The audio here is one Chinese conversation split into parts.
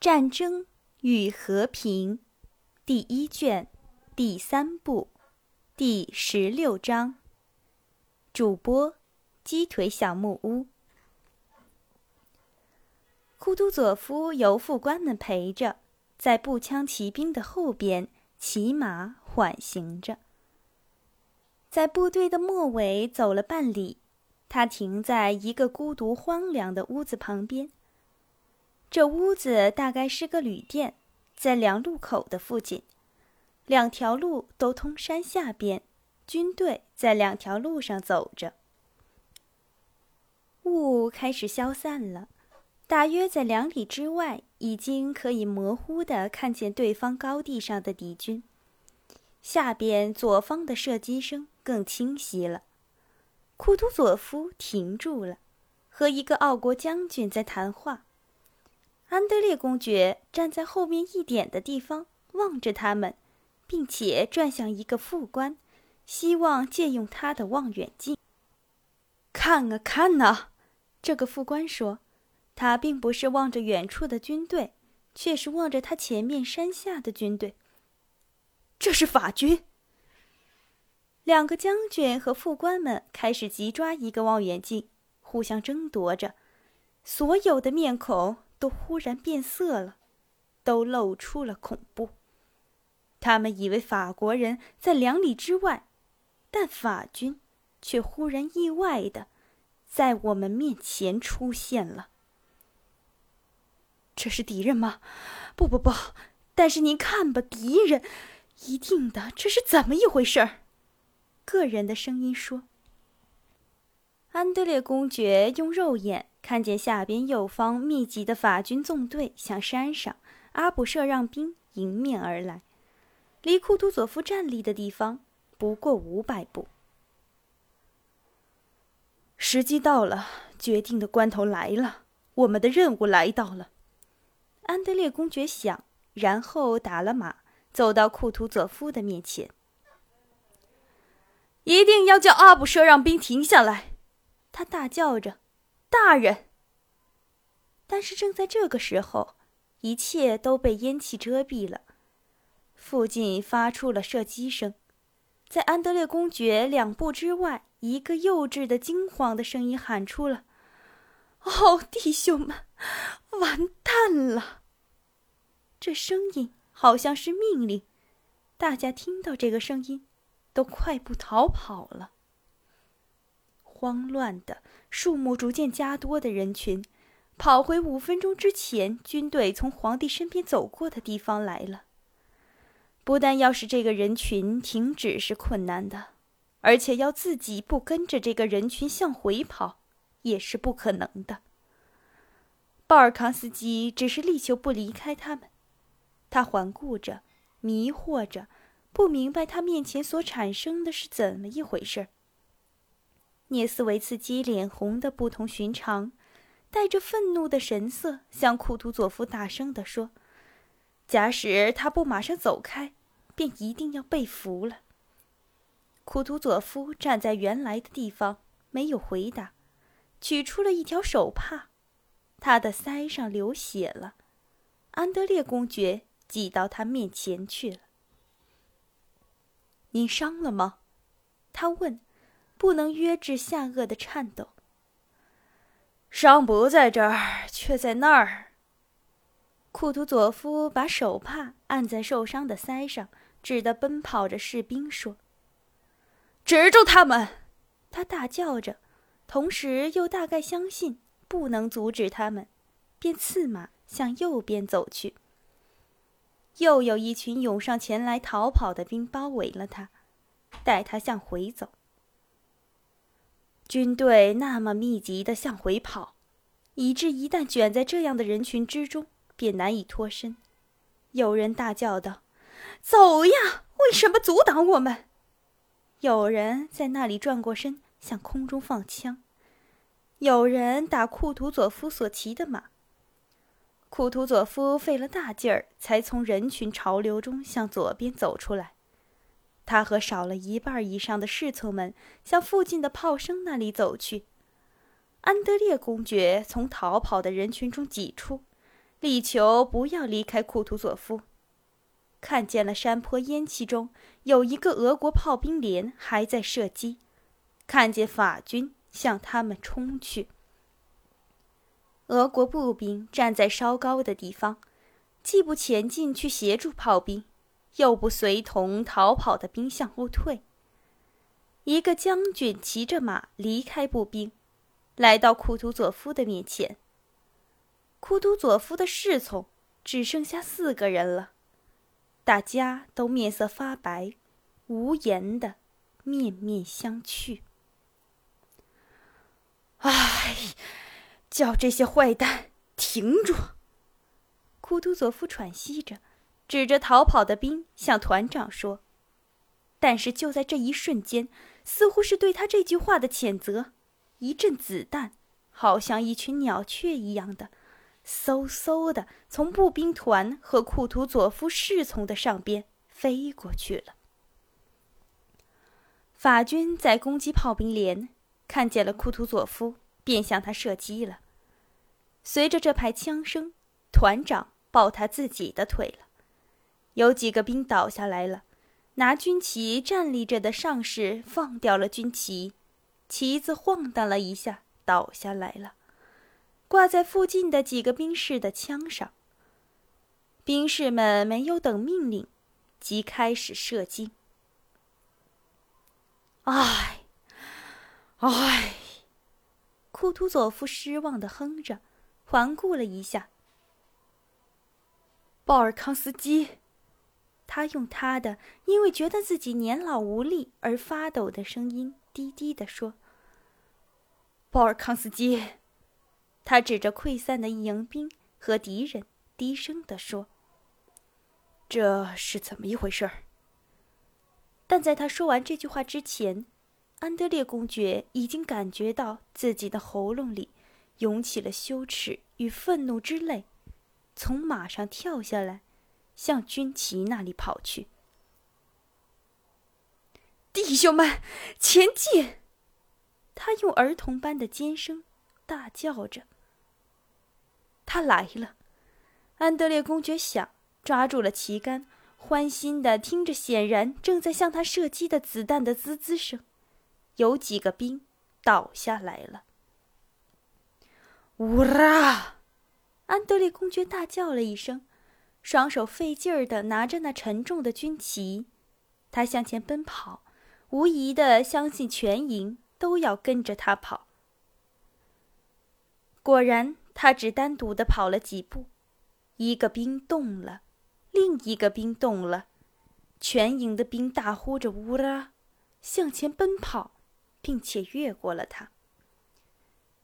战争与和平》第一卷第三部第十六章。主播：鸡腿小木屋。库图佐夫由副官们陪着，在步枪骑兵的后边骑马缓行着。在部队的末尾走了半里，他停在一个孤独荒凉的屋子旁边。这屋子大概是个旅店，在两路口的附近，两条路都通山下边，军队在两条路上走着。雾开始消散了，大约在两里之外，已经可以模糊的看见对方高地上的敌军。下边左方的射击声更清晰了。库图佐夫停住了，和一个奥国将军在谈话。安德烈公爵站在后面一点的地方，望着他们，并且转向一个副官，希望借用他的望远镜。看啊看呐！这个副官说，他并不是望着远处的军队，却是望着他前面山下的军队。这是法军。两个将军和副官们开始急抓一个望远镜，互相争夺着，所有的面孔。都忽然变色了，都露出了恐怖。他们以为法国人在两里之外，但法军却忽然意外的在我们面前出现了。这是敌人吗？不不不！但是您看吧，敌人，一定的。这是怎么一回事儿？个人的声音说。安德烈公爵用肉眼。看见下边右方密集的法军纵队向山上阿卜舍让兵迎面而来，离库图佐夫站立的地方不过五百步。时机到了，决定的关头来了，我们的任务来到了。安德烈公爵想，然后打了马，走到库图佐夫的面前。一定要叫阿卜舍让兵停下来！他大叫着。大人。但是正在这个时候，一切都被烟气遮蔽了。附近发出了射击声，在安德烈公爵两步之外，一个幼稚的、惊慌的声音喊出了：“哦，弟兄们，完蛋了！”这声音好像是命令，大家听到这个声音，都快步逃跑了。慌乱的、数目逐渐加多的人群，跑回五分钟之前军队从皇帝身边走过的地方来了。不但要使这个人群停止是困难的，而且要自己不跟着这个人群向回跑，也是不可能的。鲍尔康斯基只是力求不离开他们，他环顾着，迷惑着，不明白他面前所产生的是怎么一回事。涅斯维茨基脸红的不同寻常，带着愤怒的神色，向库图佐夫大声地说：“假使他不马上走开，便一定要被俘了。”库图佐夫站在原来的地方，没有回答，取出了一条手帕，他的腮上流血了。安德烈公爵挤到他面前去了。“您伤了吗？”他问。不能约制下颚的颤抖。伤不在这儿，却在那儿。库图佐夫把手帕按在受伤的腮上，指着奔跑着士兵说：“止住他们！”他大叫着，同时又大概相信不能阻止他们，便刺马向右边走去。又有一群涌上前来逃跑的兵包围了他，带他向回走。军队那么密集地向回跑，以致一旦卷在这样的人群之中，便难以脱身。有人大叫道：“走呀！为什么阻挡我们？”有人在那里转过身，向空中放枪。有人打库图佐夫所骑的马。库图佐夫费了大劲儿，才从人群潮流中向左边走出来。他和少了一半以上的侍从们向附近的炮声那里走去。安德烈公爵从逃跑的人群中挤出，力求不要离开库图佐夫。看见了山坡烟气中有一个俄国炮兵连还在射击，看见法军向他们冲去。俄国步兵站在稍高的地方，既不前进去协助炮兵，又不随同逃跑的兵向后退。一个将军骑着马离开步兵，来到库图佐夫的面前。库图佐夫的侍从只剩下四个人了，大家都面色发白，无言的面面相觑。唉，叫这些坏蛋停住！库图佐夫喘息着，指着逃跑的兵向团长说。但是就在这一瞬间，似乎是对他这句话的谴责，一阵子弹，好像一群鸟雀一样的。嗖嗖的从步兵团和库图佐夫侍从的上边飞过去了。法军在攻击炮兵连，看见了库图佐夫，便向他射击了。随着这排枪声，团长抱他自己的腿了。有几个兵倒下来了，拿军旗站立着的上士放掉了军旗，旗子晃荡了一下，倒下来了。挂在附近的几个兵士的枪上。兵士们没有等命令，即开始射击。唉，唉，库图佐夫失望的哼着，环顾了一下。鲍尔康斯基，他用他的因为觉得自己年老无力而发抖的声音低低的说：“鲍尔康斯基。”他指着溃散的迎兵和敌人，低声地说：“这是怎么一回事？”但在他说完这句话之前，安德烈公爵已经感觉到自己的喉咙里涌起了羞耻与愤怒之泪，从马上跳下来，向军旗那里跑去。弟兄们，前进！他用儿童般的尖声大叫着。他来了，安德烈公爵想，抓住了旗杆，欢欣地听着显然正在向他射击的子弹的滋滋声。有几个兵倒下来了。乌拉！安德烈公爵大叫了一声，双手费劲儿地拿着那沉重的军旗，他向前奔跑，无疑地相信全营都要跟着他跑。果然。他只单独的跑了几步，一个兵动了，另一个兵动了，全营的兵大呼着“乌拉”，向前奔跑，并且越过了他。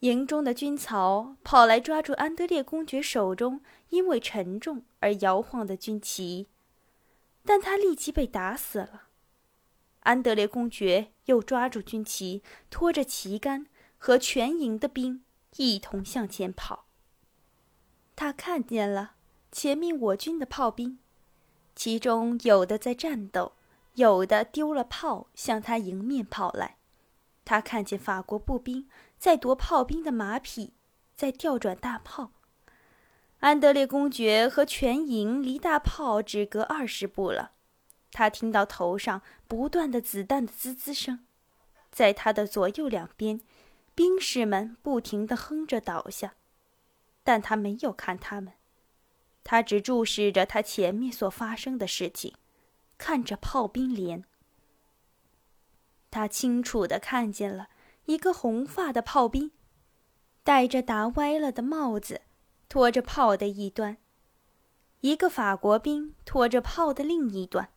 营中的军曹跑来抓住安德烈公爵手中因为沉重而摇晃的军旗，但他立即被打死了。安德烈公爵又抓住军旗，拖着旗杆和全营的兵。一同向前跑。他看见了前面我军的炮兵，其中有的在战斗，有的丢了炮向他迎面跑来。他看见法国步兵在夺炮兵的马匹，在调转大炮。安德烈公爵和全营离大炮只隔二十步了。他听到头上不断的子弹的滋滋声，在他的左右两边。兵士们不停的哼着倒下，但他没有看他们，他只注视着他前面所发生的事情，看着炮兵连。他清楚的看见了一个红发的炮兵，戴着打歪了的帽子，拖着炮的一端；一个法国兵拖着炮的另一端。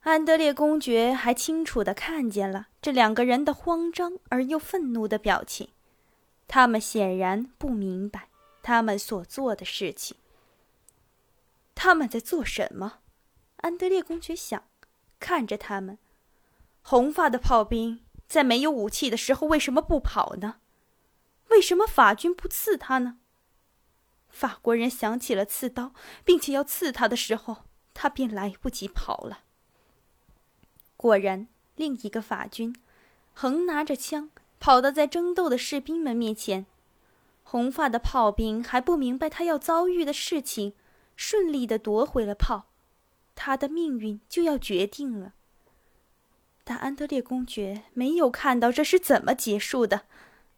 安德烈公爵还清楚地看见了这两个人的慌张而又愤怒的表情，他们显然不明白他们所做的事情。他们在做什么？安德烈公爵想，看着他们。红发的炮兵在没有武器的时候为什么不跑呢？为什么法军不刺他呢？法国人想起了刺刀，并且要刺他的时候，他便来不及跑了。果然，另一个法军横拿着枪跑到在争斗的士兵们面前。红发的炮兵还不明白他要遭遇的事情，顺利的夺回了炮，他的命运就要决定了。但安德烈公爵没有看到这是怎么结束的，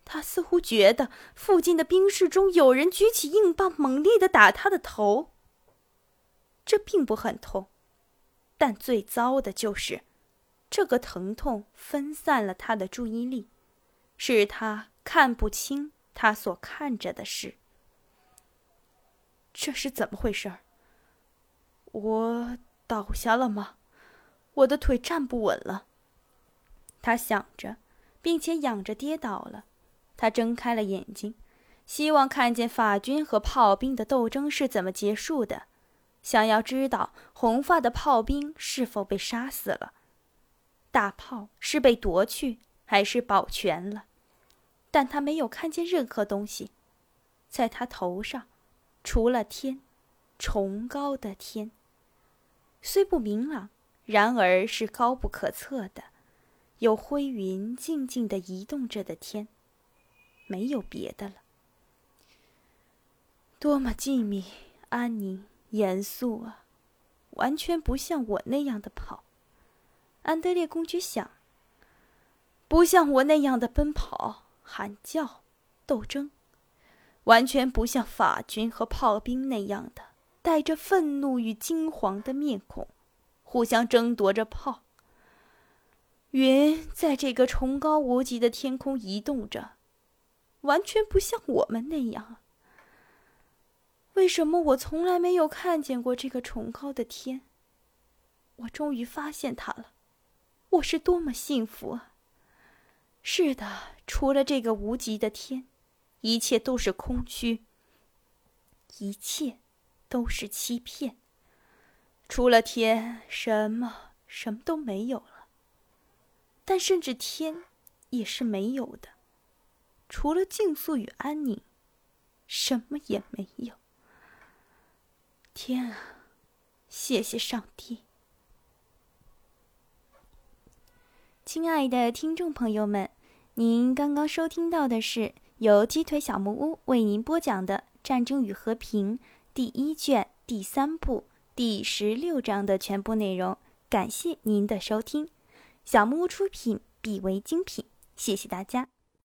他似乎觉得附近的兵士中有人举起硬棒，猛烈的打他的头。这并不很痛，但最糟的就是，这个疼痛分散了他的注意力，使他看不清。他所看着的事，这是怎么回事？我倒下了吗？我的腿站不稳了。他想着，并且仰着跌倒了。他睁开了眼睛，希望看见法军和炮兵的斗争是怎么结束的，想要知道红发的炮兵是否被杀死了，大炮是被夺去还是保全了。但他没有看见任何东西，在他头上，除了天，崇高的天。虽不明朗，然而是高不可测的，有灰云静静的移动着的天，没有别的了。多么静谧、安宁、严肃啊！完全不像我那样的跑。安德烈公爵想，不像我那样的奔跑。喊叫，斗争，完全不像法军和炮兵那样的带着愤怒与惊惶的面孔，互相争夺着炮。云在这个崇高无极的天空移动着，完全不像我们那样。为什么我从来没有看见过这个崇高的天？我终于发现它了，我是多么幸福啊！是的，除了这个无极的天，一切都是空虚。一切都是欺骗。除了天，什么什么都没有了。但甚至天也是没有的，除了静肃与安宁，什么也没有。天啊，谢谢上帝！亲爱的听众朋友们，您刚刚收听到的是由鸡腿小木屋为您播讲的《战争与和平》第一卷第三部第十六章的全部内容。感谢您的收听，小木屋出品，必为精品。谢谢大家。